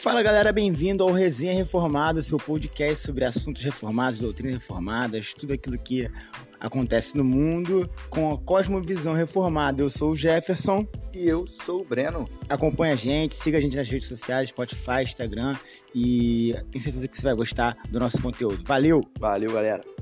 Fala galera, bem-vindo ao Resenha Reformada, seu podcast sobre assuntos reformados, doutrinas reformadas, tudo aquilo que acontece no mundo com a cosmovisão reformada. Eu sou o Jefferson. E eu sou o Breno. Acompanhe a gente, siga a gente nas redes sociais, Spotify, Instagram e tenho certeza que você vai gostar do nosso conteúdo. Valeu! Valeu, galera!